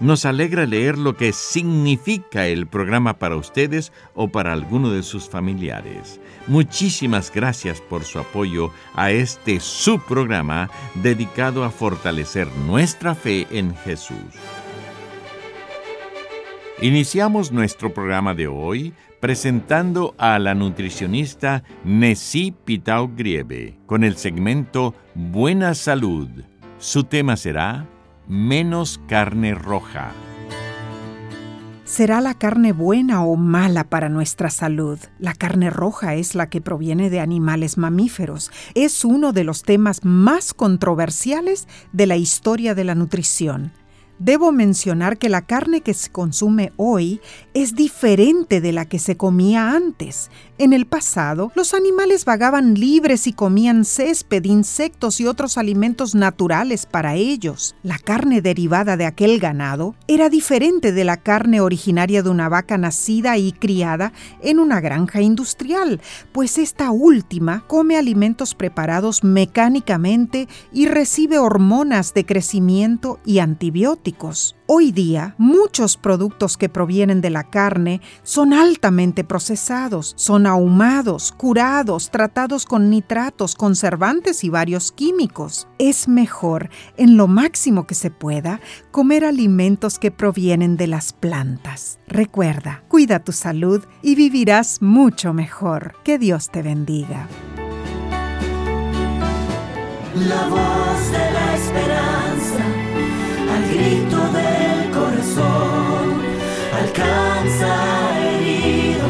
Nos alegra leer lo que significa el programa para ustedes o para alguno de sus familiares. Muchísimas gracias por su apoyo a este subprograma dedicado a fortalecer nuestra fe en Jesús. Iniciamos nuestro programa de hoy presentando a la nutricionista Nessie Pitao Grieve con el segmento Buena Salud. Su tema será menos carne roja. ¿Será la carne buena o mala para nuestra salud? La carne roja es la que proviene de animales mamíferos. Es uno de los temas más controversiales de la historia de la nutrición. Debo mencionar que la carne que se consume hoy es diferente de la que se comía antes. En el pasado, los animales vagaban libres y comían césped, insectos y otros alimentos naturales para ellos. La carne derivada de aquel ganado era diferente de la carne originaria de una vaca nacida y criada en una granja industrial, pues esta última come alimentos preparados mecánicamente y recibe hormonas de crecimiento y antibióticos. Hoy día, muchos productos que provienen de la carne son altamente procesados, son ahumados, curados, tratados con nitratos, conservantes y varios químicos. Es mejor, en lo máximo que se pueda, comer alimentos que provienen de las plantas. Recuerda, cuida tu salud y vivirás mucho mejor. Que Dios te bendiga. Grito del corazón alcanza herido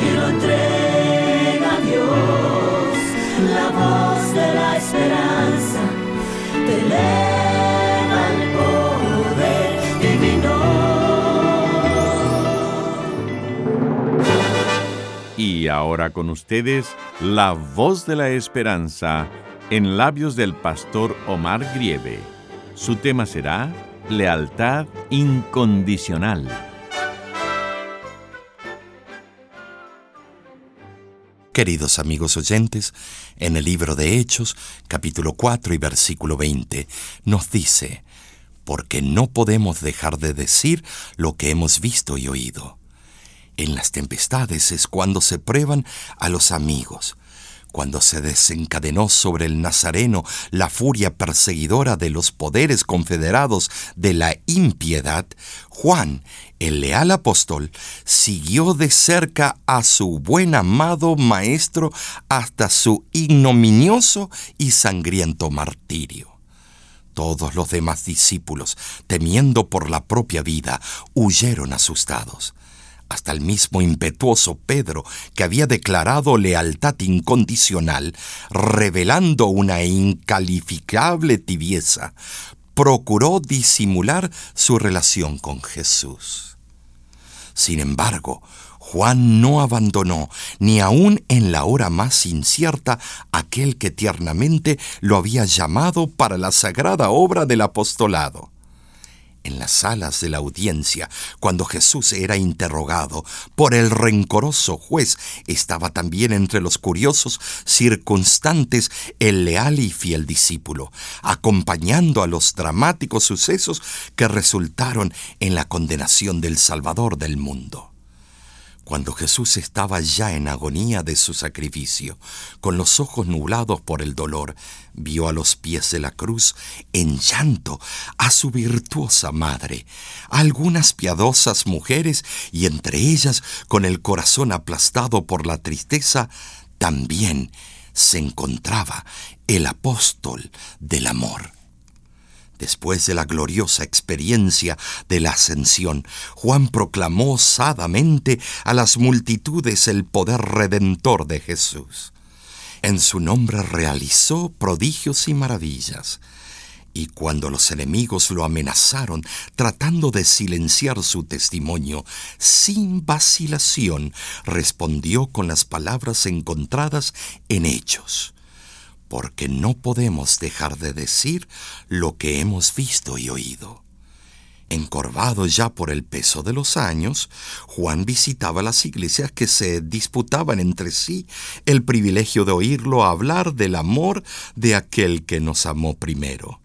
y lo entrega a Dios. La voz de la esperanza te eleva al poder divino. Y ahora con ustedes, la voz de la esperanza en labios del pastor Omar Grieve. Su tema será Lealtad incondicional. Queridos amigos oyentes, en el libro de Hechos, capítulo 4 y versículo 20, nos dice, porque no podemos dejar de decir lo que hemos visto y oído. En las tempestades es cuando se prueban a los amigos, cuando se desencadenó sobre el Nazareno la furia perseguidora de los poderes confederados de la impiedad, Juan, el leal apóstol, siguió de cerca a su buen amado Maestro hasta su ignominioso y sangriento martirio. Todos los demás discípulos, temiendo por la propia vida, huyeron asustados hasta el mismo impetuoso Pedro, que había declarado lealtad incondicional, revelando una incalificable tibieza, procuró disimular su relación con Jesús. Sin embargo, Juan no abandonó, ni aun en la hora más incierta, aquel que tiernamente lo había llamado para la sagrada obra del apostolado en las salas de la audiencia, cuando Jesús era interrogado por el rencoroso juez, estaba también entre los curiosos circunstantes el leal y fiel discípulo, acompañando a los dramáticos sucesos que resultaron en la condenación del Salvador del mundo. Cuando Jesús estaba ya en agonía de su sacrificio, con los ojos nublados por el dolor, vio a los pies de la cruz, en llanto, a su virtuosa madre, a algunas piadosas mujeres y entre ellas, con el corazón aplastado por la tristeza, también se encontraba el apóstol del amor. Después de la gloriosa experiencia de la ascensión, Juan proclamó osadamente a las multitudes el poder redentor de Jesús. En su nombre realizó prodigios y maravillas. Y cuando los enemigos lo amenazaron, tratando de silenciar su testimonio, sin vacilación respondió con las palabras encontradas en Hechos porque no podemos dejar de decir lo que hemos visto y oído. Encorvado ya por el peso de los años, Juan visitaba las iglesias que se disputaban entre sí el privilegio de oírlo hablar del amor de aquel que nos amó primero.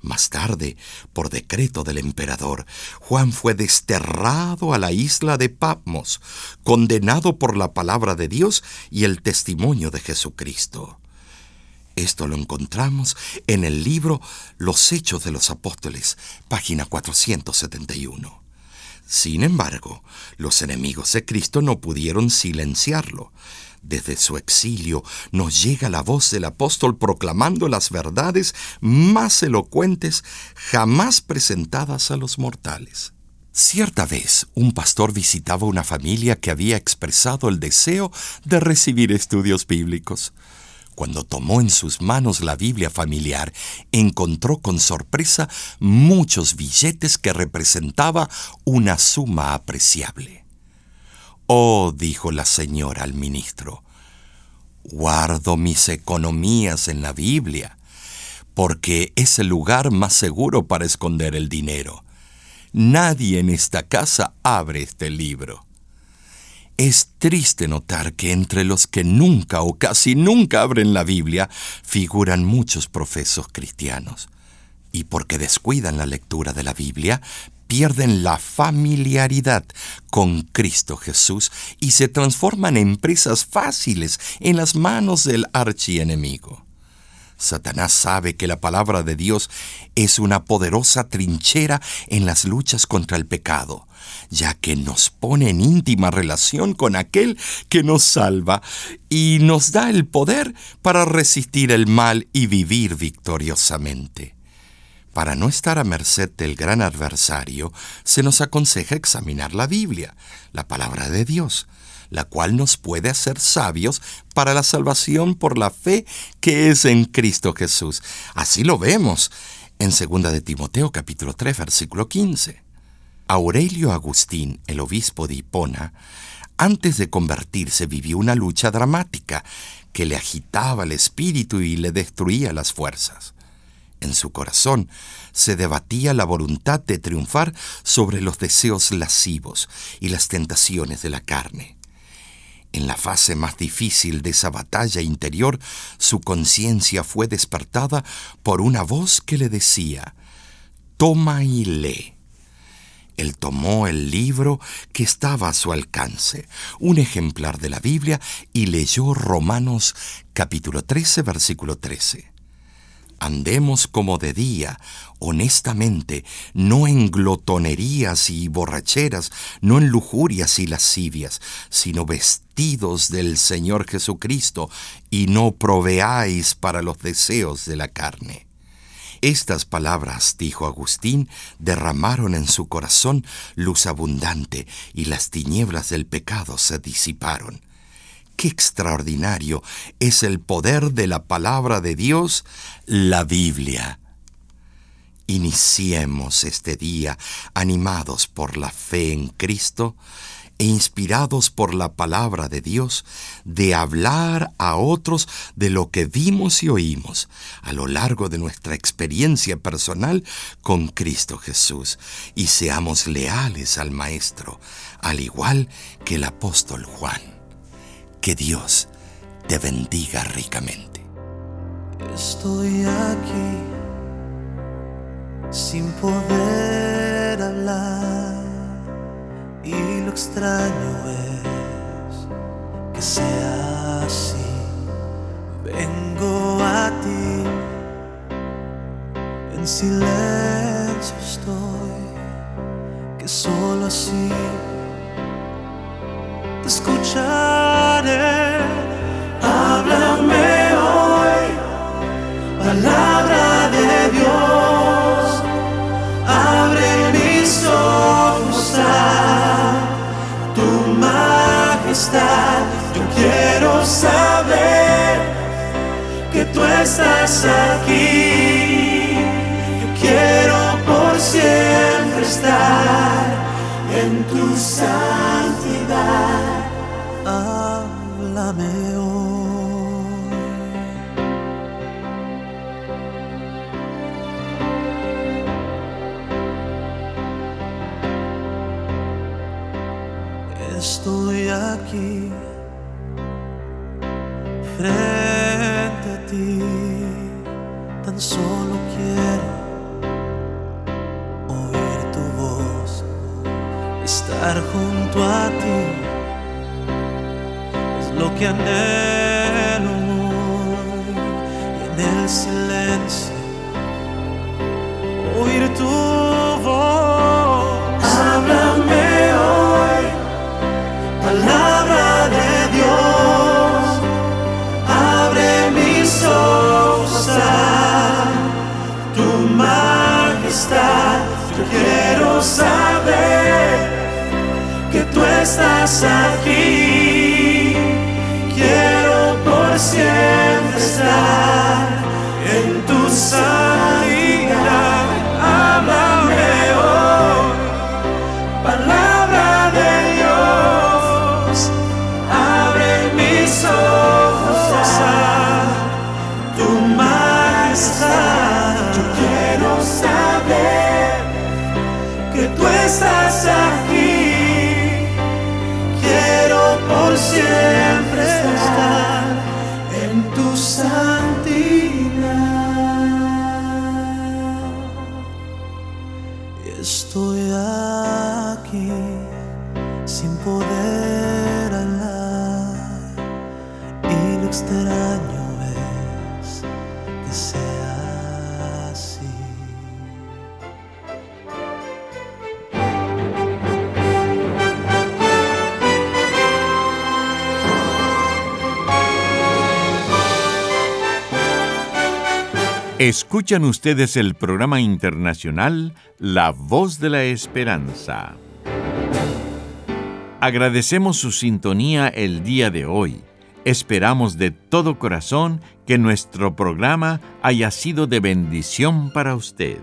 Más tarde, por decreto del emperador, Juan fue desterrado a la isla de Patmos, condenado por la palabra de Dios y el testimonio de Jesucristo. Esto lo encontramos en el libro Los Hechos de los Apóstoles, página 471. Sin embargo, los enemigos de Cristo no pudieron silenciarlo. Desde su exilio nos llega la voz del apóstol proclamando las verdades más elocuentes jamás presentadas a los mortales. Cierta vez, un pastor visitaba una familia que había expresado el deseo de recibir estudios bíblicos. Cuando tomó en sus manos la Biblia familiar, encontró con sorpresa muchos billetes que representaba una suma apreciable. Oh, dijo la señora al ministro, guardo mis economías en la Biblia, porque es el lugar más seguro para esconder el dinero. Nadie en esta casa abre este libro. Es triste notar que entre los que nunca o casi nunca abren la Biblia figuran muchos profesos cristianos. Y porque descuidan la lectura de la Biblia, pierden la familiaridad con Cristo Jesús y se transforman en presas fáciles en las manos del archienemigo. Satanás sabe que la palabra de Dios es una poderosa trinchera en las luchas contra el pecado, ya que nos pone en íntima relación con aquel que nos salva y nos da el poder para resistir el mal y vivir victoriosamente. Para no estar a merced del gran adversario, se nos aconseja examinar la Biblia, la palabra de Dios, la cual nos puede hacer sabios para la salvación por la fe que es en Cristo Jesús. Así lo vemos en 2 de Timoteo capítulo 3 versículo 15. Aurelio Agustín, el obispo de Hipona, antes de convertirse vivió una lucha dramática que le agitaba el espíritu y le destruía las fuerzas. En su corazón se debatía la voluntad de triunfar sobre los deseos lascivos y las tentaciones de la carne. En la fase más difícil de esa batalla interior, su conciencia fue despertada por una voz que le decía, Toma y lee. Él tomó el libro que estaba a su alcance, un ejemplar de la Biblia, y leyó Romanos capítulo 13, versículo 13. Andemos como de día, honestamente, no en glotonerías y borracheras, no en lujurias y lascivias, sino vestidos del Señor Jesucristo, y no proveáis para los deseos de la carne. Estas palabras, dijo Agustín, derramaron en su corazón luz abundante, y las tinieblas del pecado se disiparon. Qué extraordinario es el poder de la palabra de Dios, la Biblia. Iniciemos este día animados por la fe en Cristo e inspirados por la palabra de Dios, de hablar a otros de lo que vimos y oímos a lo largo de nuestra experiencia personal con Cristo Jesús, y seamos leales al Maestro, al igual que el apóstol Juan. Que Dios te bendiga ricamente. Estoy aquí sin poder hablar y lo extraño es que sea así. Vengo a ti, en silencio estoy, que solo así Yo quiero saber que tú estás aquí. Yo quiero por siempre estar en tu sal. Estoy aquí frente a ti, tan solo quiero oír tu voz, estar junto a ti, es lo que anhelo hoy, y en el silencio oír tu voz. Estás aquí. Estoy aquí sin poder hablar y lo extraño Escuchan ustedes el programa internacional La Voz de la Esperanza. Agradecemos su sintonía el día de hoy. Esperamos de todo corazón que nuestro programa haya sido de bendición para usted.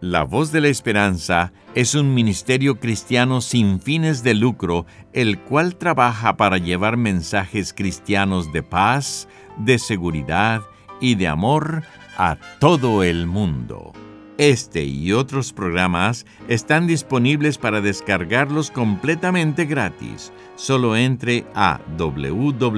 La Voz de la Esperanza es un ministerio cristiano sin fines de lucro, el cual trabaja para llevar mensajes cristianos de paz, de seguridad y de amor a todo el mundo. Este y otros programas están disponibles para descargarlos completamente gratis. Solo entre a www.lavoz.org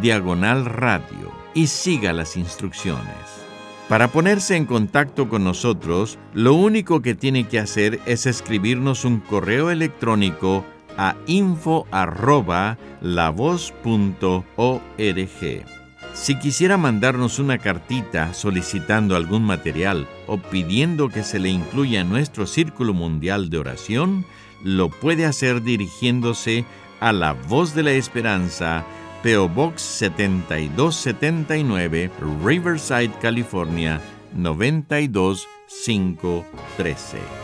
diagonal radio y siga las instrucciones. Para ponerse en contacto con nosotros, lo único que tiene que hacer es escribirnos un correo electrónico a info arroba lavoz.org. Si quisiera mandarnos una cartita solicitando algún material o pidiendo que se le incluya en nuestro Círculo Mundial de Oración, lo puede hacer dirigiéndose a La Voz de la Esperanza, PO Box 7279, Riverside, California 92513.